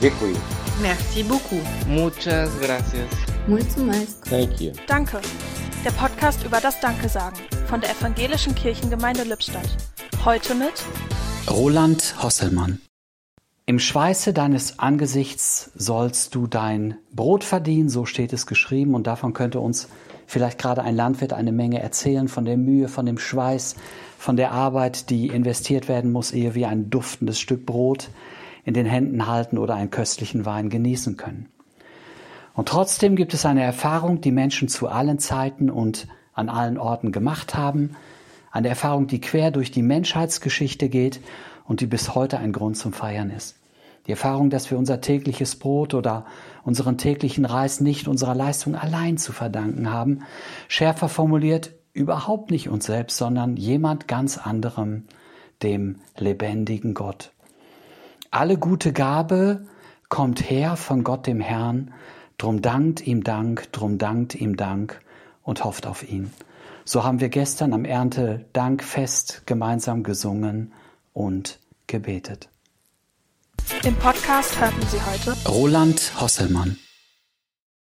Děkuji. Merci beaucoup. Muchas gracias. Mulțumesc. Thank you. Danke. Der Podcast über das Danke sagen von der Evangelischen Kirchengemeinde Lippstadt. Heute mit Roland Hosselmann. Im Schweiße deines Angesichts sollst du dein Brot verdienen, so steht es geschrieben, und davon könnte uns vielleicht gerade ein Landwirt eine Menge erzählen, von der Mühe, von dem Schweiß, von der Arbeit, die investiert werden muss, ehe wir ein duftendes Stück Brot in den Händen halten oder einen köstlichen Wein genießen können. Und trotzdem gibt es eine Erfahrung, die Menschen zu allen Zeiten und an allen Orten gemacht haben, eine Erfahrung, die quer durch die Menschheitsgeschichte geht und die bis heute ein Grund zum Feiern ist. Die Erfahrung, dass wir unser tägliches Brot oder unseren täglichen Reis nicht unserer Leistung allein zu verdanken haben, schärfer formuliert, überhaupt nicht uns selbst, sondern jemand ganz anderem, dem lebendigen Gott. Alle gute Gabe kommt her von Gott dem Herrn, drum dankt ihm Dank, drum dankt ihm Dank und hofft auf ihn. So haben wir gestern am Erntedankfest gemeinsam gesungen und gebetet. im Podcast hörten Sie heute Roland Hosselmann.